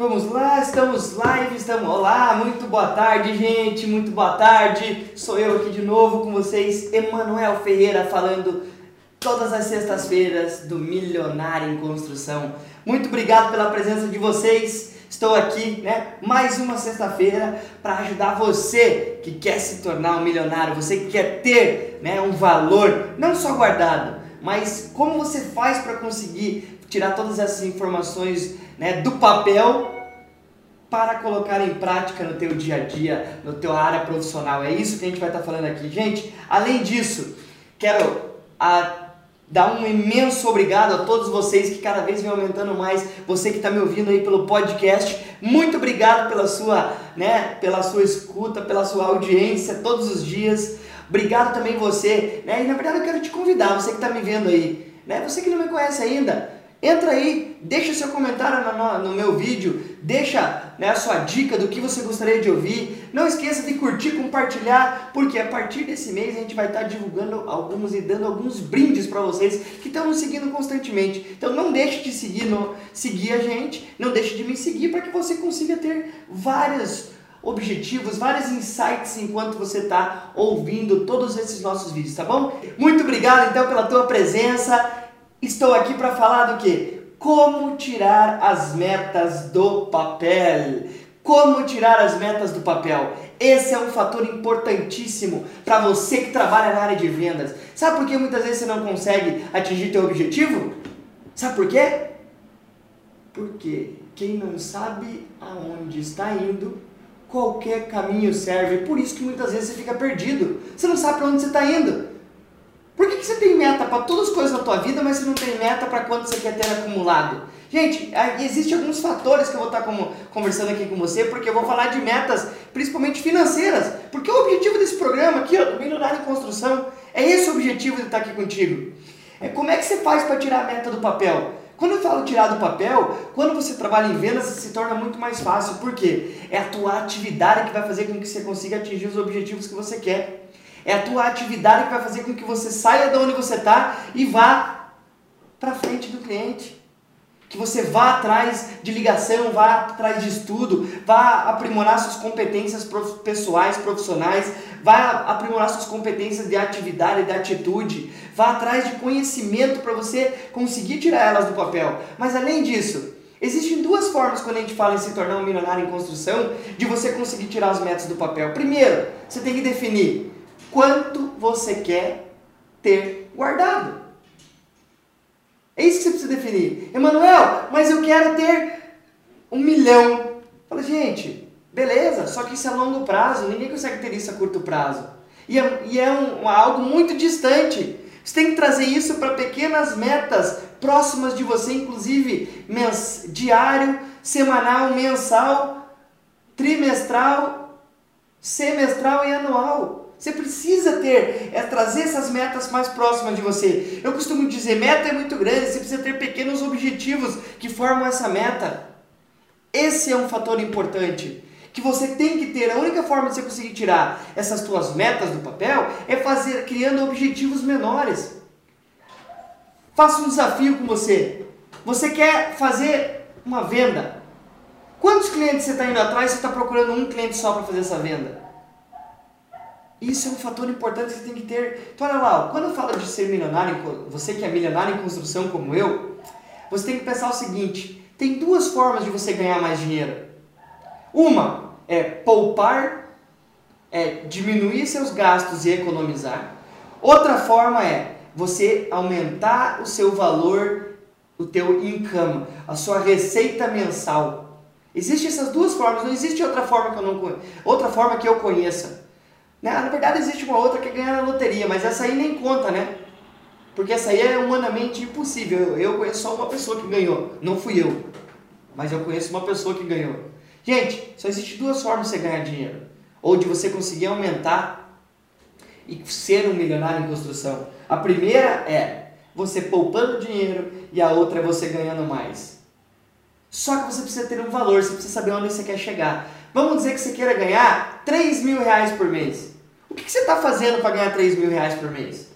Vamos lá, estamos live, estamos. Olá, muito boa tarde, gente, muito boa tarde. Sou eu aqui de novo com vocês, Emanuel Ferreira, falando todas as sextas-feiras do Milionário em Construção. Muito obrigado pela presença de vocês. Estou aqui, né, mais uma sexta-feira para ajudar você que quer se tornar um milionário, você que quer ter, né, um valor não só guardado, mas como você faz para conseguir tirar todas essas informações né, do papel para colocar em prática no teu dia a dia, no teu área profissional. É isso que a gente vai estar falando aqui. Gente, além disso, quero a, dar um imenso obrigado a todos vocês que cada vez vem aumentando mais. Você que está me ouvindo aí pelo podcast, muito obrigado pela sua, né, pela sua escuta, pela sua audiência todos os dias. Obrigado também você, né? E na verdade eu quero te convidar, você que está me vendo aí, né? Você que não me conhece ainda, Entra aí, deixa seu comentário no, no, meu vídeo, deixa né, a sua dica do que você gostaria de ouvir. Não esqueça de curtir, compartilhar, porque a partir desse mês a gente vai estar divulgando alguns e dando alguns brindes para vocês que estão nos seguindo constantemente. Então não deixe de seguir, no, seguir a gente, não deixe de me seguir para que você consiga ter vários objetivos, vários insights enquanto você está ouvindo todos esses nossos vídeos, tá bom? Muito obrigado então pela tua presença. Estou aqui para falar do que? Como tirar as metas do papel. Como tirar as metas do papel? Esse é um fator importantíssimo para você que trabalha na área de vendas. Sabe por que muitas vezes você não consegue atingir teu objetivo? Sabe por quê? Porque quem não sabe aonde está indo, qualquer caminho serve. Por isso que muitas vezes você fica perdido. Você não sabe para onde você está indo. Por que, que você tem meta para todas as coisas na tua vida, mas você não tem meta para quanto você quer ter acumulado? Gente, existem alguns fatores que eu vou estar como, conversando aqui com você, porque eu vou falar de metas, principalmente financeiras. Porque o objetivo desse programa aqui, do Milionário em Construção, é esse o objetivo de estar aqui contigo. É como é que você faz para tirar a meta do papel? Quando eu falo tirar do papel, quando você trabalha em vendas, se torna muito mais fácil. Por quê? É a tua atividade que vai fazer com que você consiga atingir os objetivos que você quer. É a tua atividade que vai fazer com que você saia de onde você está e vá para frente do cliente. Que você vá atrás de ligação, vá atrás de estudo, vá aprimorar suas competências pessoais, profissionais, vá aprimorar suas competências de atividade, de atitude, vá atrás de conhecimento para você conseguir tirar elas do papel. Mas além disso, Existem duas formas quando a gente fala em se tornar um milionário em construção de você conseguir tirar as metas do papel. Primeiro, você tem que definir quanto você quer ter guardado. É isso que você precisa definir. Emanuel, mas eu quero ter um milhão. Fala, gente, beleza, só que isso é longo prazo, ninguém consegue ter isso a curto prazo. E é, e é um, algo muito distante. Você tem que trazer isso para pequenas metas próximas de você, inclusive mens, diário, semanal, mensal, trimestral, semestral e anual. Você precisa ter, é trazer essas metas mais próximas de você. Eu costumo dizer, meta é muito grande, você precisa ter pequenos objetivos que formam essa meta. Esse é um fator importante que você tem que ter. A única forma de você conseguir tirar essas tuas metas do papel é fazer criando objetivos menores. Faça um desafio com você. Você quer fazer uma venda? Quantos clientes você está indo atrás? Você está procurando um cliente só para fazer essa venda? Isso é um fator importante que você tem que ter. Então, olha lá, quando eu falo de ser milionário, você que é milionário em construção como eu, você tem que pensar o seguinte: tem duas formas de você ganhar mais dinheiro. Uma é poupar, é diminuir seus gastos e economizar. Outra forma é você aumentar o seu valor, o teu income, a sua receita mensal. Existem essas duas formas, não existe outra forma que eu não outra forma que eu conheça. Né? Na verdade, existe uma outra que é ganhar na loteria, mas essa aí nem conta, né? Porque essa aí é humanamente impossível. Eu conheço só uma pessoa que ganhou, não fui eu. Mas eu conheço uma pessoa que ganhou. Gente, só existe duas formas de você ganhar dinheiro. Ou de você conseguir aumentar e ser um milionário em construção. A primeira é você poupando dinheiro e a outra é você ganhando mais. Só que você precisa ter um valor, você precisa saber onde você quer chegar. Vamos dizer que você queira ganhar 3 mil reais por mês. O que, que você está fazendo para ganhar 3 mil reais por mês?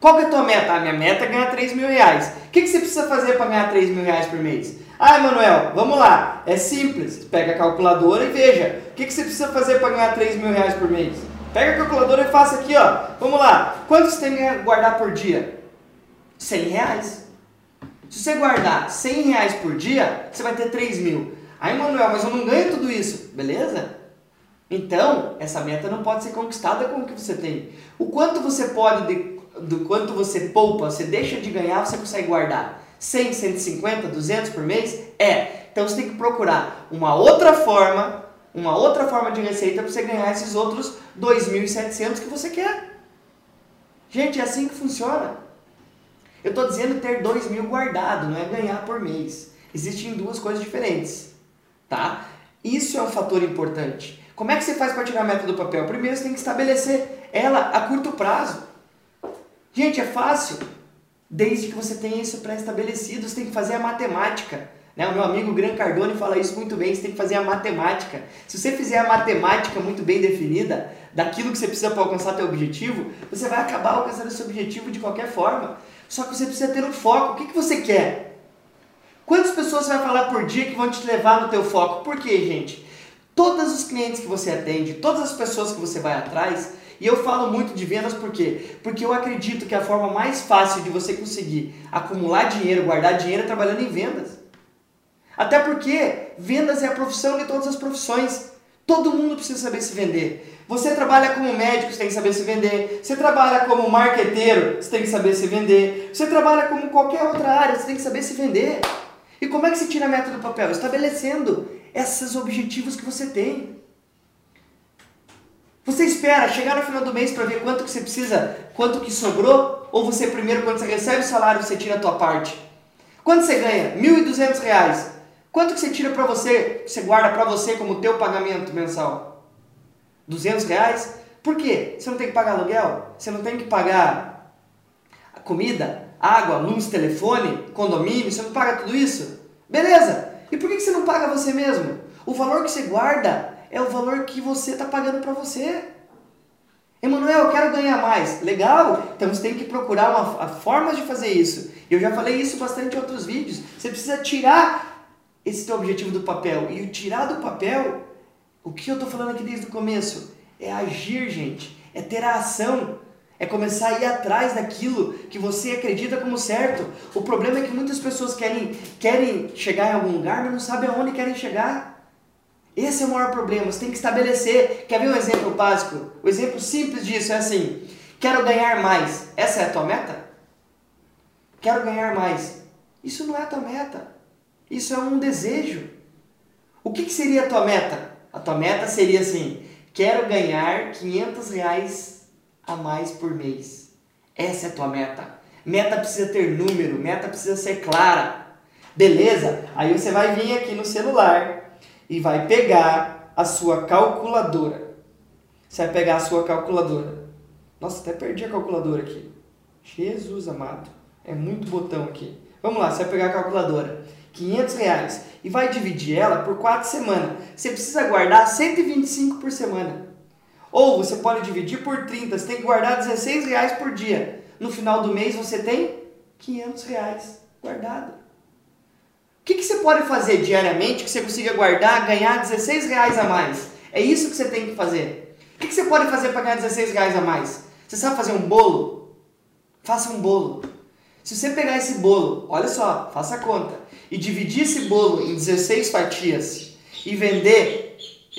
Qual é a tua meta? A minha meta é ganhar 3 mil reais. O que, que você precisa fazer para ganhar 3 mil reais por mês? Ah, Emanuel, vamos lá. É simples. Pega a calculadora e veja. O que, que você precisa fazer para ganhar 3 mil reais por mês? Pega a calculadora e faça aqui, ó. Vamos lá. Quanto você tem que guardar por dia? 100 reais. Se você guardar 100 reais por dia, você vai ter 3 mil. Aí, Manuel, mas eu não ganho tudo isso. Beleza? Então, essa meta não pode ser conquistada com o que você tem. O quanto você pode, de, do quanto você poupa, você deixa de ganhar, você consegue guardar. 100, 150, 200 por mês? É. Então você tem que procurar uma outra forma, uma outra forma de receita para você ganhar esses outros 2.700 que você quer. Gente, é assim que funciona. Eu estou dizendo ter 2 mil guardado, não é ganhar por mês. Existem duas coisas diferentes, tá? Isso é um fator importante. Como é que você faz para tirar a meta do papel? Primeiro você tem que estabelecer ela a curto prazo. Gente, é fácil. Desde que você tenha isso pré-estabelecido, você tem que fazer a matemática. Né? O meu amigo Gran Cardone fala isso muito bem, você tem que fazer a matemática. Se você fizer a matemática muito bem definida, daquilo que você precisa para alcançar seu objetivo, você vai acabar alcançando esse objetivo de qualquer forma. Só que você precisa ter um foco. O que, que você quer? Quantas pessoas você vai falar por dia que vão te levar no teu foco? Por quê, gente? Todos os clientes que você atende, todas as pessoas que você vai atrás, e eu falo muito de vendas por quê? Porque eu acredito que a forma mais fácil de você conseguir acumular dinheiro, guardar dinheiro é trabalhando em vendas. Até porque vendas é a profissão de todas as profissões. Todo mundo precisa saber se vender. Você trabalha como médico, você tem que saber se vender. Você trabalha como marqueteiro, você tem que saber se vender. Você trabalha como qualquer outra área, você tem que saber se vender. E como é que se tira a meta do papel? Estabelecendo esses objetivos que você tem. Você espera chegar no final do mês para ver quanto que você precisa, quanto que sobrou? Ou você primeiro, quando você recebe o salário, você tira a tua parte? Quanto você ganha? R$ 1.200. Quanto que você tira para você, você guarda para você como teu pagamento mensal? 200 reais? Por quê? Você não tem que pagar aluguel? Você não tem que pagar comida, água, luz, telefone, condomínio? Você não paga tudo isso? Beleza! E por que você não paga você mesmo? O valor que você guarda é o valor que você está pagando para você. Emanuel, eu quero ganhar mais. Legal! Então você tem que procurar uma, formas de fazer isso. Eu já falei isso bastante em outros vídeos. Você precisa tirar esse teu objetivo do papel. E o tirar do papel, o que eu estou falando aqui desde o começo? É agir, gente. É ter a ação. É começar a ir atrás daquilo que você acredita como certo. O problema é que muitas pessoas querem, querem chegar em algum lugar, mas não sabem aonde querem chegar. Esse é o maior problema. Você tem que estabelecer. Quer ver um exemplo básico? O exemplo simples disso é assim: quero ganhar mais. Essa é a tua meta? Quero ganhar mais. Isso não é a tua meta. Isso é um desejo. O que, que seria a tua meta? A tua meta seria assim: quero ganhar 500 reais a mais por mês. Essa é a tua meta. Meta precisa ter número, meta precisa ser clara. Beleza? Aí você vai vir aqui no celular e vai pegar a sua calculadora. Você vai pegar a sua calculadora. Nossa, até perdi a calculadora aqui. Jesus amado. É muito botão aqui. Vamos lá, você vai pegar a calculadora. 500 reais. E vai dividir ela por 4 semanas. Você precisa guardar 125 por semana. Ou você pode dividir por 30. Você tem que guardar 16 reais por dia. No final do mês você tem 500 reais guardado que, que você pode fazer diariamente que você consiga guardar, ganhar 16 reais a mais? É isso que você tem que fazer. O que, que você pode fazer para ganhar 16 reais a mais? Você sabe fazer um bolo? Faça um bolo. Se você pegar esse bolo, olha só, faça a conta, e dividir esse bolo em 16 fatias e vender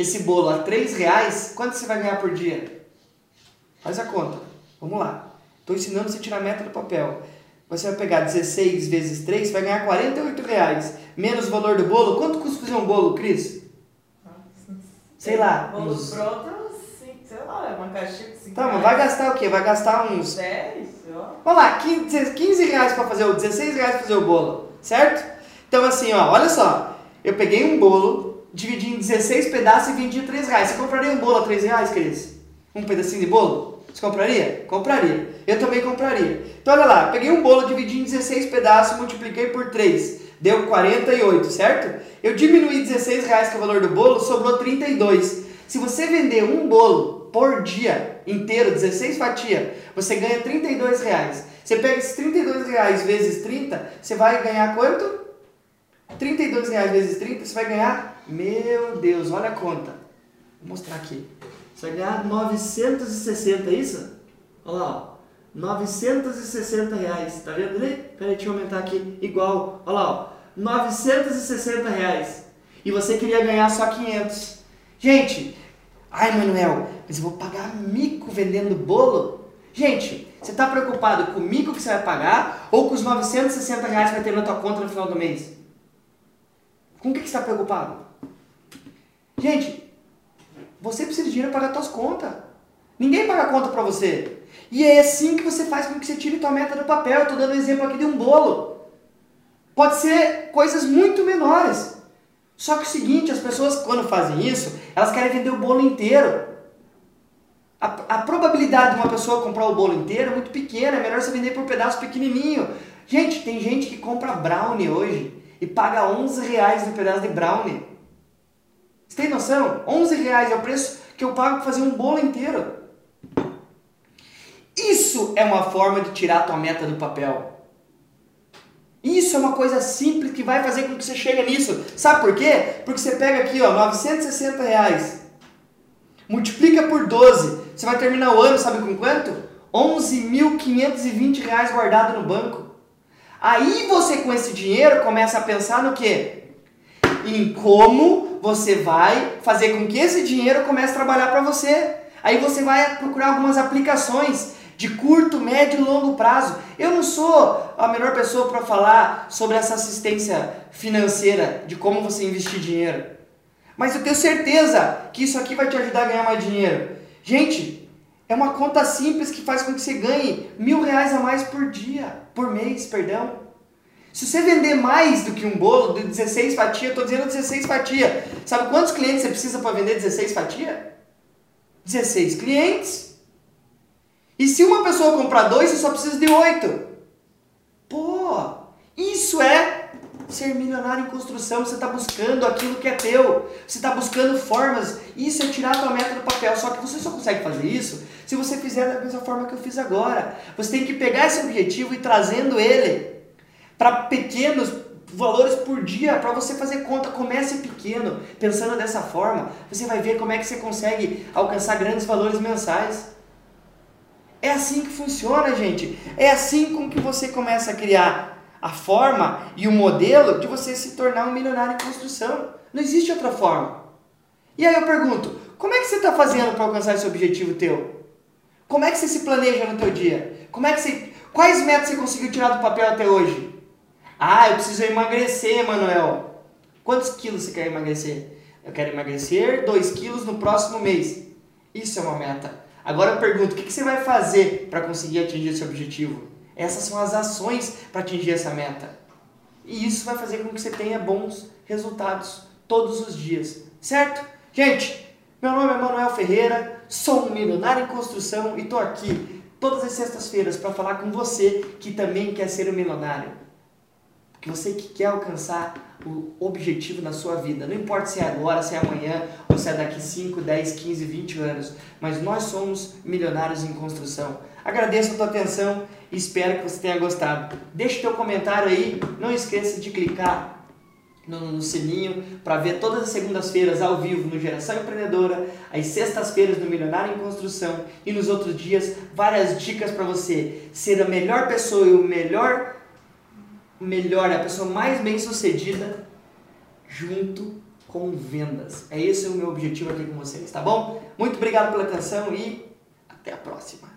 esse bolo a 3 reais, quanto você vai ganhar por dia? Faz a conta. Vamos lá. Estou ensinando você a tirar a meta do papel. Você vai pegar 16 vezes 3, vai ganhar 48 reais. Menos o valor do bolo. Quanto custa fazer um bolo, Cris? Sei lá. Bolo uns... pronto, sei lá, é uma caixinha de 5 Tá, mas vai gastar o quê? Vai gastar uns... 10, Vamos lá, 15, 15 reais para fazer o... 16 reais para fazer o bolo, certo? Então assim, ó, olha só. Eu peguei um bolo, dividi em 16 pedaços e vendi 3 reais. Você compraria um bolo a 3 reais, Cris? Um pedacinho de bolo? Você compraria? Compraria. Eu também compraria. Então olha lá, peguei um bolo, dividi em 16 pedaços, multipliquei por 3. Deu 48, certo? Eu diminuí 16 reais que é o valor do bolo, sobrou 32. Se você vender um bolo por dia inteiro, 16 fatias, você ganha 32 reais. Você pega esses 32 reais vezes 30, você vai ganhar quanto? 32 reais vezes 30, você vai ganhar, meu Deus, olha a conta. Vou mostrar aqui. Você vai ganhar 960, é isso? Olha lá, ó. 960 reais, tá vendo ali? Peraí, deixa eu aumentar aqui, igual, olha lá, ó. 960 reais. E você queria ganhar só 500. Gente, ai Manuel, mas eu vou pagar mico vendendo bolo? Gente, você está preocupado com o mico que você vai pagar ou com os 960 reais que vai ter na tua conta no final do mês? Com o que, que você está preocupado? Gente, você precisa de dinheiro para pagar suas contas. Ninguém paga conta para você. E é assim que você faz com que você tire tua meta do papel. Estou dando um exemplo aqui de um bolo. Pode ser coisas muito menores. Só que é o seguinte, as pessoas quando fazem isso, elas querem vender o bolo inteiro. A, a probabilidade de uma pessoa comprar o bolo inteiro é muito pequena, é melhor você vender por um pedaço pequenininho. Gente, tem gente que compra brownie hoje e paga 11 reais no pedaço de brownie. Você tem noção? 11 reais é o preço que eu pago para fazer um bolo inteiro. Isso é uma forma de tirar a tua meta do papel. Isso é uma coisa simples que vai fazer com que você chegue nisso. Sabe por quê? Porque você pega aqui, ó, 960 reais, multiplica por 12, você vai terminar o ano, sabe com quanto? 11.520 reais guardado no banco. Aí você com esse dinheiro começa a pensar no quê? Em como você vai fazer com que esse dinheiro comece a trabalhar para você. Aí você vai procurar algumas aplicações de curto, médio e longo prazo. Eu não sou a melhor pessoa para falar sobre essa assistência financeira, de como você investir dinheiro. Mas eu tenho certeza que isso aqui vai te ajudar a ganhar mais dinheiro. Gente, é uma conta simples que faz com que você ganhe mil reais a mais por dia, por mês, perdão. Se você vender mais do que um bolo de 16 fatias, estou dizendo 16 fatias. Sabe quantos clientes você precisa para vender 16 fatias? 16 clientes. E se uma pessoa comprar dois, você só precisa de oito. Pô, isso é ser milionário em construção. Você está buscando aquilo que é teu. Você está buscando formas. Isso é tirar a tua meta do papel. Só que você só consegue fazer isso se você fizer da mesma forma que eu fiz agora. Você tem que pegar esse objetivo e trazendo ele para pequenos valores por dia para você fazer conta. Comece pequeno, pensando dessa forma. Você vai ver como é que você consegue alcançar grandes valores mensais. É assim que funciona, gente. É assim com que você começa a criar a forma e o modelo de você se tornar um milionário em construção. Não existe outra forma. E aí eu pergunto, como é que você está fazendo para alcançar esse objetivo teu? Como é que você se planeja no teu dia? Como é que você, quais metas você conseguiu tirar do papel até hoje? Ah, eu preciso emagrecer, Manuel. Quantos quilos você quer emagrecer? Eu quero emagrecer 2 quilos no próximo mês. Isso é uma meta. Agora eu pergunto, o que você vai fazer para conseguir atingir esse objetivo? Essas são as ações para atingir essa meta. E isso vai fazer com que você tenha bons resultados todos os dias, certo? Gente, meu nome é Manuel Ferreira, sou um milionário em construção e estou aqui todas as sextas-feiras para falar com você que também quer ser um milionário. Que você que quer alcançar o objetivo na sua vida. Não importa se é agora, se é amanhã, ou se é daqui 5, 10, 15, 20 anos. Mas nós somos milionários em construção. Agradeço a tua atenção e espero que você tenha gostado. Deixe teu comentário aí. Não esqueça de clicar no, no sininho para ver todas as segundas-feiras ao vivo no Geração Empreendedora, às sextas-feiras no Milionário em Construção e nos outros dias várias dicas para você ser a melhor pessoa e o melhor melhor, é a pessoa mais bem sucedida junto com vendas. É esse o meu objetivo aqui com vocês, tá bom? Muito obrigado pela atenção e até a próxima.